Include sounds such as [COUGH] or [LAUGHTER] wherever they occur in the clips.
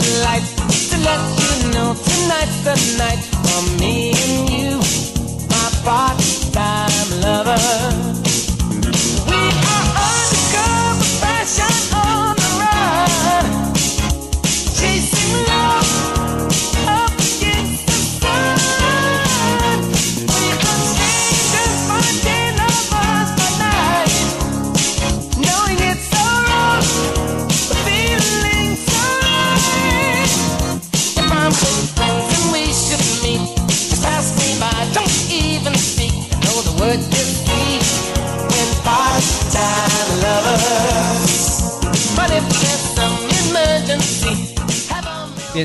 the lights to let you know tonight's the night for me.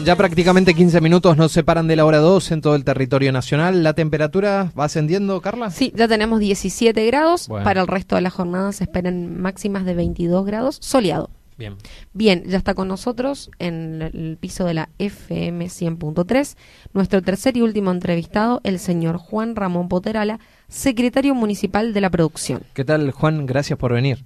Ya prácticamente 15 minutos nos separan de la hora 2 en todo el territorio nacional. ¿La temperatura va ascendiendo, Carla? Sí, ya tenemos 17 grados. Bueno. Para el resto de la jornada se esperan máximas de 22 grados, soleado. Bien. Bien, ya está con nosotros en el piso de la FM 100.3 nuestro tercer y último entrevistado, el señor Juan Ramón Poterala, secretario municipal de la producción. ¿Qué tal, Juan? Gracias por venir.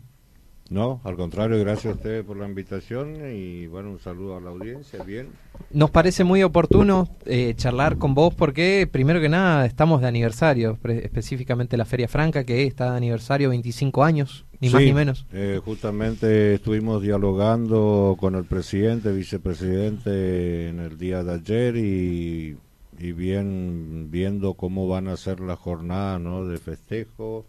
No, al contrario, gracias a ustedes por la invitación y bueno, un saludo a la audiencia, bien. Nos parece muy oportuno eh, charlar con vos porque, primero que nada, estamos de aniversario, específicamente la Feria Franca, que está de aniversario 25 años, ni más ni menos. eh, justamente estuvimos dialogando con el presidente, vicepresidente en el día de ayer y, y bien viendo cómo van a ser las jornadas ¿no? de festejo.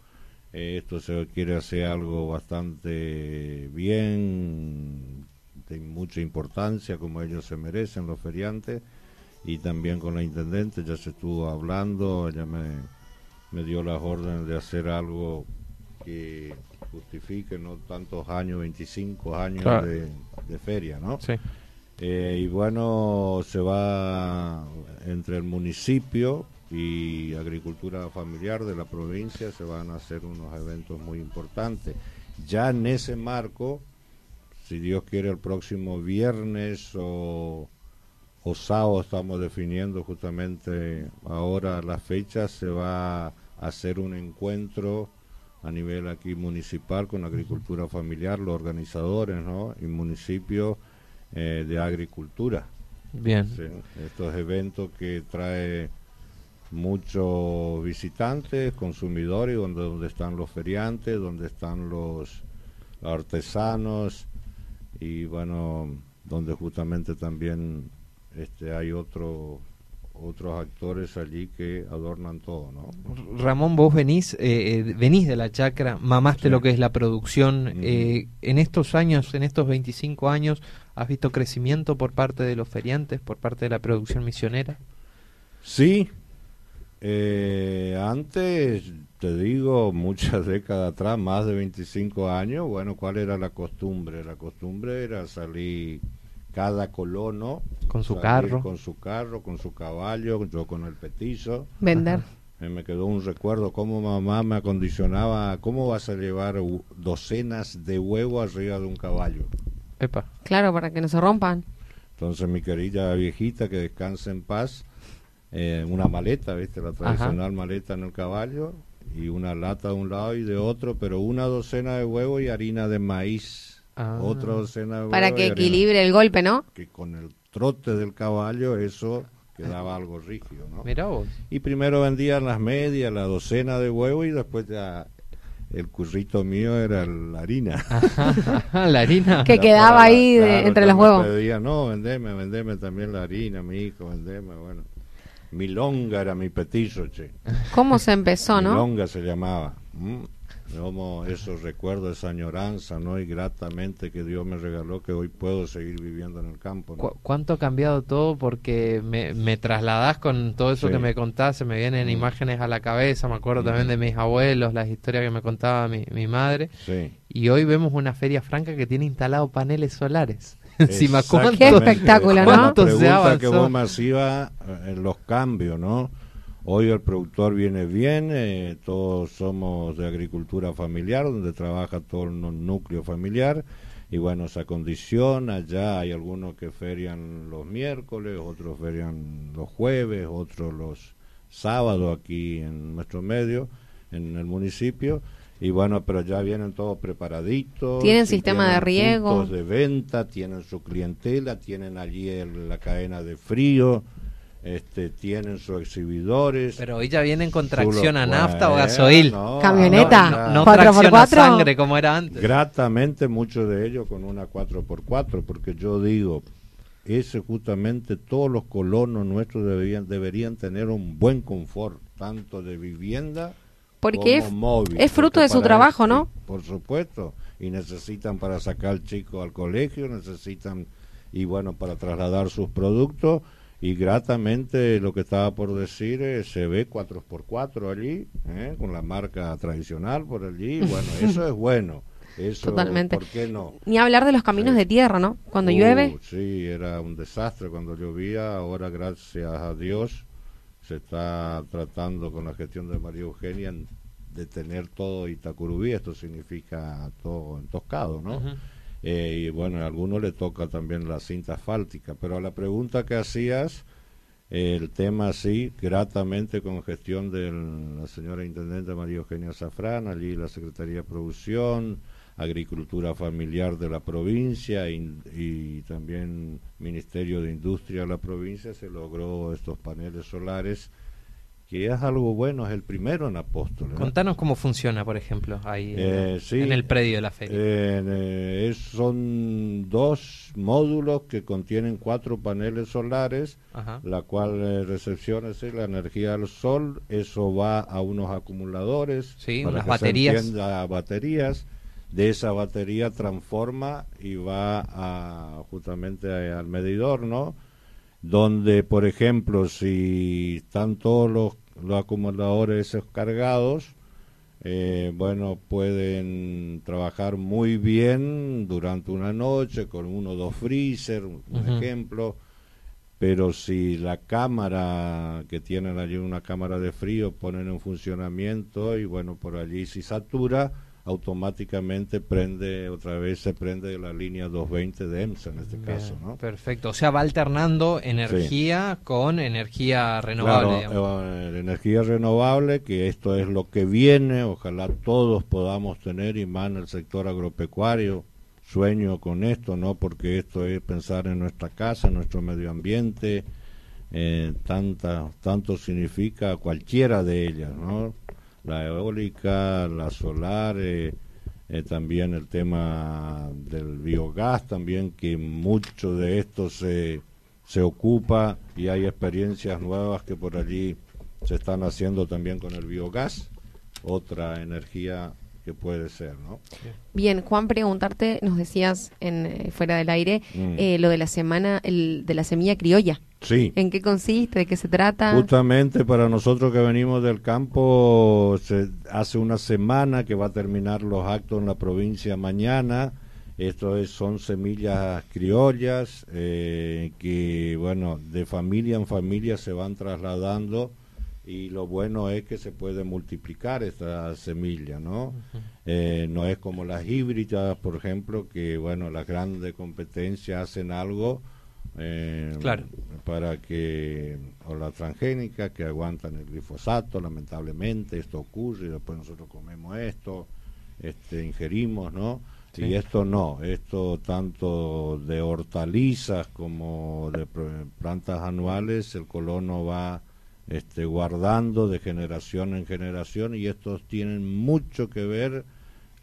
Esto se quiere hacer algo bastante bien, de mucha importancia, como ellos se merecen, los feriantes, y también con la intendente ya se estuvo hablando, ella me, me dio las órdenes de hacer algo que justifique no tantos años, 25 años Claro. de, de feria, ¿no? Sí. Eh, y bueno, se va entre el municipio y agricultura familiar de la provincia, se van a hacer unos eventos muy importantes. Ya en ese marco, si Dios quiere, el próximo viernes o, o sábado estamos definiendo justamente ahora las fechas, se va a hacer un encuentro a nivel aquí municipal con agricultura familiar, los organizadores, ¿no? Y municipio eh, de agricultura. Bien. Sí, estos eventos que trae muchos visitantes, consumidores, donde, donde están los feriantes, donde están los artesanos y bueno, donde justamente también este hay otro, otros actores allí que adornan todo, ¿no? Ramón, vos venís, eh, eh, venís de la chacra, mamaste Sí. lo que es la producción. Eh, en estos años, en estos 25 años, ¿has visto crecimiento por parte de los feriantes, por parte de la producción misionera? Sí, eh, antes, te digo, muchas [LAUGHS] décadas atrás, más de 25 años, bueno, ¿cuál era la costumbre? La costumbre era salir cada colono Con su carro. con su carro, con su caballo, yo con el petizo. Vender. Eh, me quedó un recuerdo cómo mamá me acondicionaba, cómo vas a llevar docenas de huevos arriba de un caballo. Epa. Claro, para que no se rompan. Entonces mi querida viejita, que descanse en paz, eh, una maleta, ¿viste? La tradicional maleta en el caballo y una lata de un lado y de otro, pero una docena de huevos y harina de maíz. Ah. Otra docena de huevos. Para y que harina- equilibre el golpe, ¿no? Que con el trote del caballo eso quedaba algo rígido, ¿no? Mirá vos. Y primero vendían las medias, la docena de huevos y después ya el currito mío era la harina. [LAUGHS] la harina. Que quedaba ahí de- claro, entre los huevos. pedía, no, vendeme, vendeme también la harina, mi hijo, vendeme, bueno. Milonga era mi petizo, che. ¿Cómo se empezó, no? Milonga se llamaba. ¿m? Como esos recuerdos, esa añoranza, ¿no? Y gratamente que Dios me regaló que hoy puedo seguir viviendo en el campo, ¿no? Cu- ¿Cuánto ha cambiado todo? Porque me, me trasladás con todo eso Sí. que me contás, se me vienen Mm. imágenes a la cabeza, me acuerdo también de mis abuelos, las historias que me contaba mi, mi madre. Sí. Y hoy vemos una feria franca que tiene instalado paneles solares. Encima. Qué espectáculo, ¿no? ¿Cuánto se que vos me hacías eh, en los cambios, ¿no? Hoy el productor viene bien, eh, todos somos de agricultura familiar, donde trabaja todo el núcleo familiar, y bueno, se acondiciona, ya hay algunos que ferian los miércoles, otros ferian los jueves, otros los sábados aquí en nuestro medio, en el municipio, Y bueno, pero ya vienen todos preparaditos. ¿Tienen sistema de tienen riego? puntos de venta, tienen su clientela, tienen allí el- la cadena de frío, este, tienen sus exhibidores. Pero hoy ya vienen con tracción a nafta o gasoil. no, Camioneta. No, no ¿Cuatro por a sangre como era antes. Gratamente muchos de ellos con una 4x4, porque yo digo, ese justamente todos los colonos nuestros deberían, deberían tener un buen confort, tanto de vivienda Porque es, móvil. es fruto porque de su trabajo, eso- ¿no? Por supuesto, y necesitan para sacar al chico al colegio, necesitan, y bueno, para trasladar sus productos. Y gratamente lo que estaba por decir, eh, se ve 4x4 allí, eh, con la marca tradicional por allí. [LAUGHS] Bueno, eso es bueno. Eso, Totalmente. ¿Por qué no? Ni hablar de los caminos Sí. de tierra, ¿no? Cuando Uh, llueve. Sí, era un desastre cuando llovía. Ahora, gracias a Dios, se está tratando con la gestión de María Eugenia de tener todo Itacurubí. Esto significa todo entoscado, ¿no? Eh, y bueno, a algunos le toca también la cinta asfáltica. Pero a la pregunta que hacías, eh, el tema sí, gratamente con gestión de la señora Intendente María Eugenia Zafrán, allí la Secretaría de Producción, Agricultura Familiar de la provincia y, y también Ministerio de Industria de la provincia, se logró estos paneles solares, que es algo bueno, es el primero en Apóstoles. ¿no? Contanos cómo funciona, por ejemplo, ahí en- Eh, sí. en el predio de la feria. Eh, es- son dos módulos que contienen cuatro paneles solares, Ajá. la cual eh, recepciona sí, la energía del sol, eso va a unos acumuladores, Sí, para unas que baterías, de esa batería transforma y va a, justamente a- al medidor, ¿no? Donde, por ejemplo, si están todos los, los acumuladores esos cargados, eh, bueno, pueden trabajar muy bien durante una noche con uno o dos freezer, un ejemplo. Pero si la cámara, que tienen allí una cámara de frío, ponen en funcionamiento y bueno, por allí si satura, automáticamente prende, otra vez se prende la línea 220 de EMSA en este Bien, caso, ¿no? Perfecto. O sea, va alternando energía con energía renovable. Claro, eh, energía renovable, que esto es lo que viene, ojalá todos podamos tener y más en el sector agropecuario. Sueño con esto, ¿no? Porque esto es pensar en nuestra casa, en nuestro medio ambiente, eh, tanta, tanto significa cualquiera de ellas, ¿no? La eólica, la solar, eh, también el tema del biogás, también que mucho de esto se, se ocupa y hay experiencias nuevas que por allí se están haciendo también con el biogás, otra energía que puede ser, ¿no? Bien, Juan, preguntarte, nos decías en, eh, fuera del aire, Mm. eh, lo de la semana, el, de la semilla criolla. Sí. ¿En qué consiste? ¿De qué se trata? Justamente para nosotros que venimos del campo, se, hace una semana que va a terminar los actos en la provincia mañana. Esto es, son semillas criollas eh, que, bueno, de familia en familia se van trasladando y lo bueno es que se puede multiplicar esta semilla, ¿no? Eh, no es como las híbridas, por ejemplo, que, bueno, las grandes competencias hacen algo eh, Claro. para que, o la transgénica, que aguantan el glifosato, lamentablemente, esto ocurre y después nosotros comemos esto, este, ingerimos, ¿no? Sí. Y esto no, esto tanto de hortalizas como de plantas anuales, el colono va este, guardando de generación en generación y estos tienen mucho que ver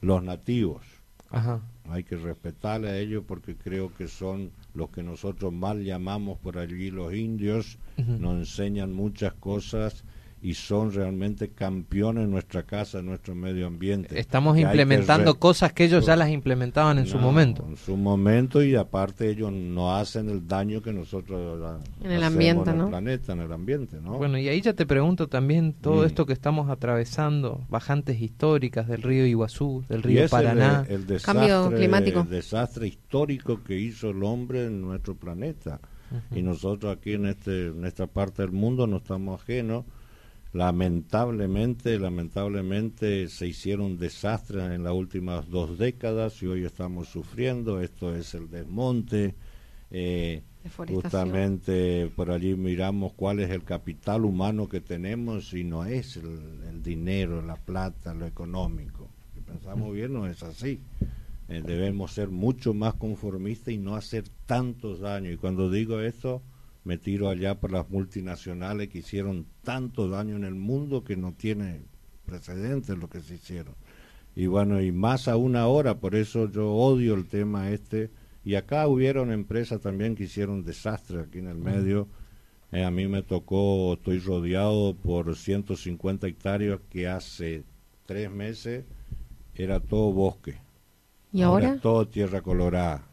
los nativos. Ajá. hay que respetarle a ellos porque creo que son los que nosotros mal llamamos por allí los indios, nos enseñan muchas cosas y son realmente campeones en nuestra casa, en nuestro medio ambiente. Estamos Que hay que implementando cosas que ellos ya las implementaban en su momento. En su momento y aparte ellos no hacen el daño que nosotros ah, En el hacemos ambiente, en ¿no? el planeta, en el ambiente, ¿no? Bueno, y ahí ya te pregunto también todo Mm. esto que estamos atravesando, bajantes históricas del río Iguazú, del río Paraná. el, el Cambio desastre, climático. el desastre histórico que hizo el hombre en nuestro planeta. Y nosotros aquí en, este, en esta parte del mundo no estamos ajenos. Lamentablemente, lamentablemente se hicieron desastres en las últimas dos décadas y hoy estamos sufriendo. Esto es el desmonte. eh, justamente por allí miramos cuál es el capital humano que tenemos y no es el, el dinero, la plata, lo económico. pensamos bien, no es así. Eh, debemos ser mucho más conformistas y no hacer tantos daños. Y cuando digo esto, me tiro allá por las multinacionales que hicieron tanto daño en el mundo que no tiene precedentes lo que se hicieron. Y bueno, y más aún ahora, por eso yo odio el tema este. Y acá hubieron empresas también que hicieron desastres aquí en el medio. Eh, a mí me tocó, estoy rodeado por 150 hectáreas que hace tres meses era todo bosque. ¿Y ahora? todo tierra colorada.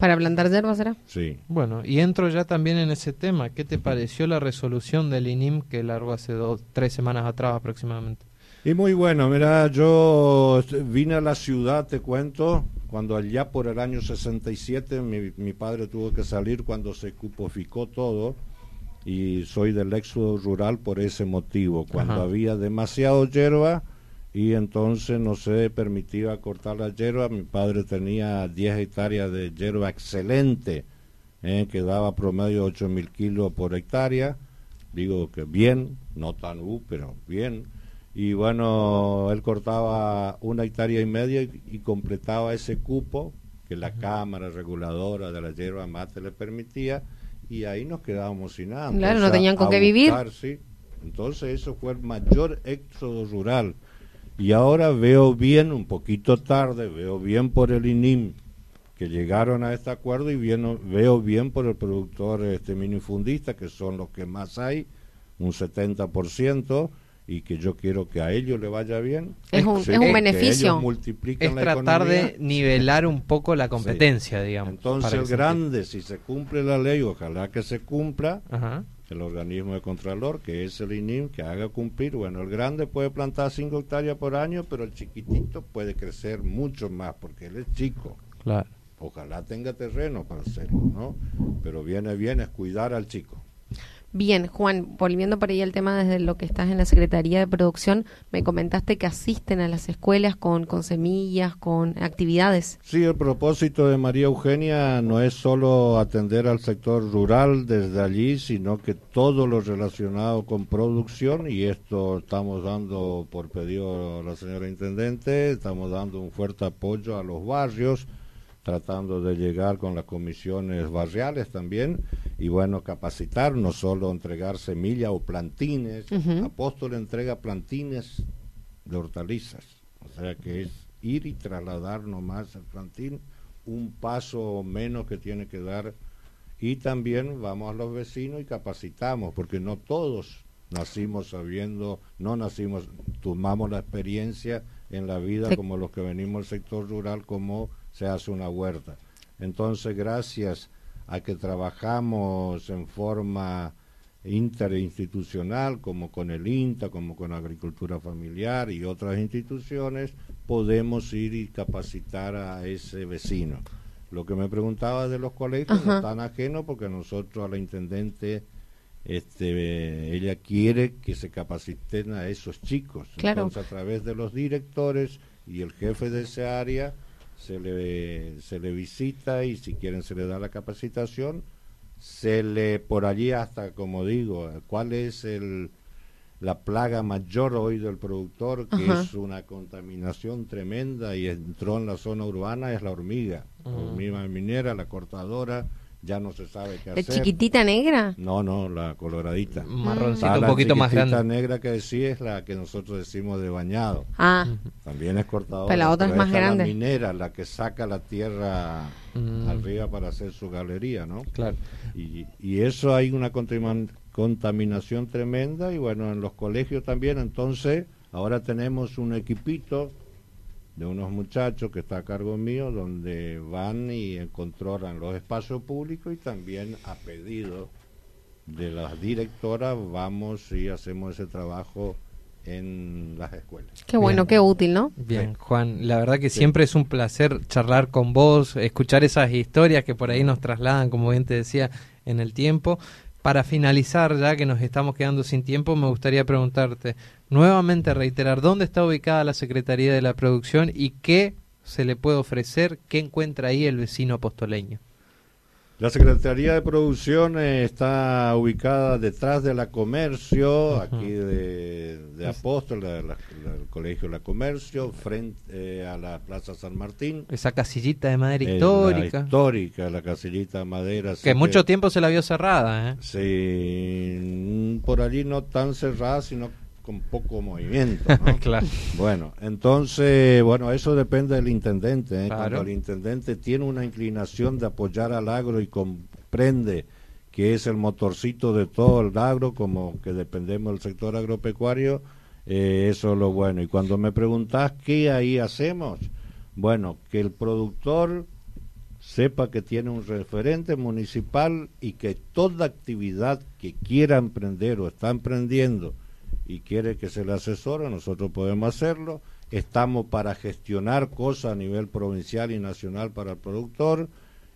¿Para plantar hierba será? Sí. Bueno, y entro ya también en ese tema. ¿Qué te pareció la resolución del INIM que largó hace dos, tres semanas atrás aproximadamente? Y muy bueno, mira, yo vine a la ciudad, te cuento, cuando allá por el año 67 mi, mi padre tuvo que salir cuando se cupoficó todo y soy del éxodo rural por ese motivo. Cuando Ajá. había demasiado hierba y entonces no se permitía cortar la hierba, mi padre tenía 10 hectáreas de hierba excelente, eh, que daba promedio 8 mil kilos por hectárea. Digo que bien, no tan uh, pero bien. Y bueno, él cortaba una hectárea y media y, y completaba ese cupo que la cámara reguladora de la hierba mate le permitía y ahí nos quedábamos sin nada. Claro, no tenían con qué vivir. sí. Entonces eso fue el mayor éxodo rural. Y ahora veo bien, un poquito tarde, veo bien por el INIM que llegaron a este acuerdo y bien- veo bien por el productor este minifundista, que son los que más hay, un 70%, y que yo quiero que a ellos le vaya bien. Es un- Sí, es un beneficio. Es la tratar de nivelar un poco la competencia, digamos. Entonces el grande, si se cumple la ley, ojalá que se cumpla. Ajá. El organismo de Contralor, que es el INIM, que haga cumplir. Bueno, el grande puede plantar 5 hectáreas por año, pero el chiquitito puede crecer mucho más, porque él es chico. Claro. Ojalá tenga terreno para hacerlo, ¿no? Pero viene bien es cuidar al chico. Bien, Juan, volviendo por ahí al tema desde lo que estás en la Secretaría de Producción, me comentaste que asisten a las escuelas con, con semillas, con actividades. Sí, el propósito de María Eugenia no es solo atender al sector rural desde allí, sino que todo lo relacionado con producción, y esto estamos dando por pedido a la señora Intendente, estamos dando un fuerte apoyo a los barrios, tratando de llegar con las comisiones barriales también, y bueno, capacitar, no solo entregar semilla o plantines, Ujú. Apóstol entrega plantines de hortalizas, o sea que es ir y trasladar nomás el plantín, un paso menos que tiene que dar, y también vamos a los vecinos y capacitamos, porque no todos nacimos sabiendo, no nacimos, tomamos la experiencia en la vida como los que venimos del sector rural, cómo se hace una huerta. Entonces, gracias a que trabajamos en forma interinstitucional, como con el INTA, como con Agricultura Familiar y otras instituciones, podemos ir y capacitar a ese vecino. Lo que me preguntaba de los colegios no Ajá. es tan ajeno porque nosotros a la intendente este ella quiere que se capaciten a esos chicos. Claro. Entonces a través de los directores y el jefe de ese área se le se le visita y si quieren se le da la capacitación se le por allí hasta como digo cuál es el la plaga mayor hoy del productor que Ajá. es una contaminación tremenda y entró en la zona urbana es la hormiga la Ujú. hormiga minera la cortadora ya no se sabe qué ¿La hacer chiquitita negra? no no la coloradita Marroncito Ah, un la poquito más chiquitita grande. negra que decía es la que nosotros decimos de bañado Ah, también es cortadora Pero la otra es más grande. la minera la que saca la tierra Mm. arriba para hacer su galería no Claro. y, y eso hay una contamin- contaminación tremenda y bueno, en los colegios también, entonces ahora tenemos un equipito de unos muchachos que está a cargo mío, donde van y controlan los espacios públicos y también a pedido de las directoras vamos y hacemos ese trabajo en las escuelas. qué bueno, Bien. qué útil, ¿no? Bien, Juan, la verdad que siempre es un placer charlar con vos, escuchar esas historias que por ahí nos trasladan, como bien te decía, en el tiempo. Para finalizar, ya que nos estamos quedando sin tiempo, me gustaría preguntarte, nuevamente reiterar, ¿dónde está ubicada la Secretaría de la Producción y qué se le puede ofrecer, qué encuentra ahí el vecino apostoleño? La Secretaría de Producción eh, está ubicada detrás de la Comercio, aquí de, de Apóstol, la- la- la- el Colegio La Comercio, frente eh, a la Plaza San Martín. Esa casillita de madera Eh, La histórica. histórica, la casillita de madera. que mucho tiempo se la vio cerrada, ¿eh? Sí, por allí no tan cerrada, sino con poco movimiento. ¿no? [LAUGHS] claro. Bueno, entonces, bueno, eso depende del intendente. ¿eh? Claro. Cuando el intendente tiene una inclinación de apoyar al agro y comprende que es el motorcito de todo el agro, como que dependemos del sector agropecuario, eh, eso es lo bueno. Y cuando me preguntás qué ahí hacemos, bueno, que el productor sepa que tiene un referente municipal y que toda actividad que quiera emprender o está emprendiendo y quiere que se le asesore, nosotros podemos hacerlo. Estamos para gestionar cosas a nivel provincial y nacional para el productor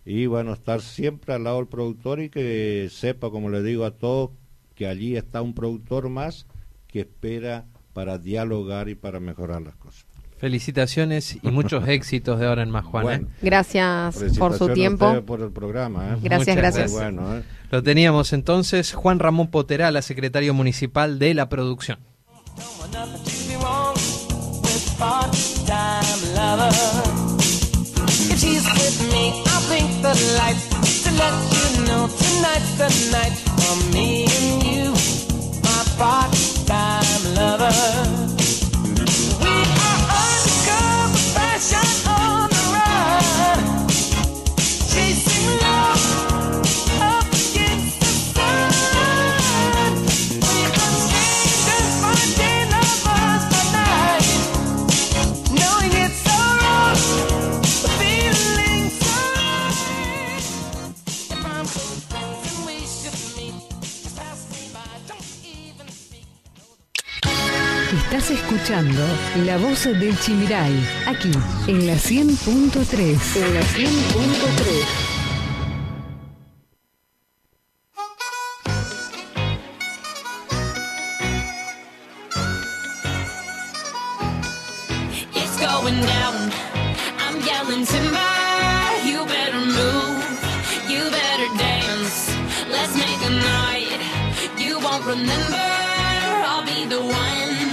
y bueno, estar siempre al lado del productor y que sepa, como le digo a todos, que allí está un productor más que espera para dialogar y para mejorar las cosas. Felicitaciones y muchos [LAUGHS] éxitos de ahora en más, Juan. ¿eh? Gracias por su tiempo. ustedes por el programa. ¿eh? Gracias, Muchas gracias. Bueno, ¿eh? Lo teníamos entonces Juan Ramón Poterala, secretario municipal de la producción. Escuchando La Voz del Chimiray, aquí en la 100.3. En la 100.3. It's going down. I'm yelling timber. You better move. You better dance. Let's make a night. You won't remember. I'll be the one.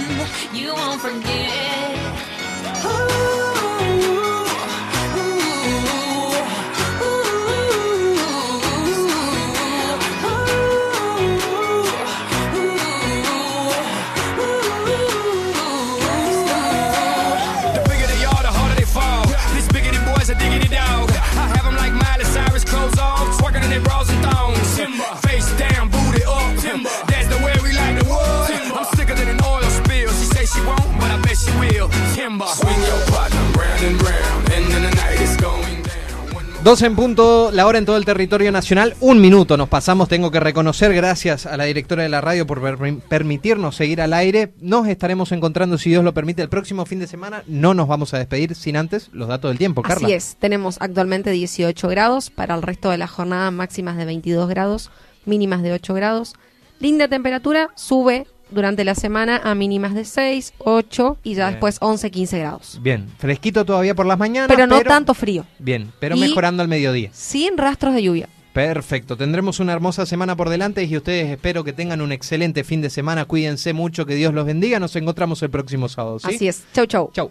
You won't forget. 12 en punto, la hora en todo el territorio nacional. Un minuto nos pasamos. Tengo que reconocer, gracias a la directora de la radio por per- permitirnos seguir al aire. Nos estaremos encontrando, si Dios lo permite, el próximo fin de semana. No nos vamos a despedir sin antes los datos del tiempo, Carla. Así es, tenemos actualmente 18 grados, para el resto de la jornada máximas de 22 grados, mínimas de 8 grados. Linda temperatura, sube durante la semana a mínimas de 6, 8 y ya Bien. después 11, 15 grados. Bien, fresquito todavía por las mañanas. Pero no tanto frío, Bien, pero Y- mejorando al mediodía. sin rastros de lluvia. Perfecto, tendremos una hermosa semana por delante y ustedes espero que tengan un excelente fin de semana. Cuídense mucho, que Dios los bendiga. Nos encontramos el próximo sábado. ¿sí? Así es. Chau, chau. Chau.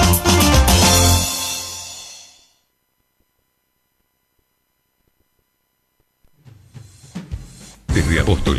Desde Apóstol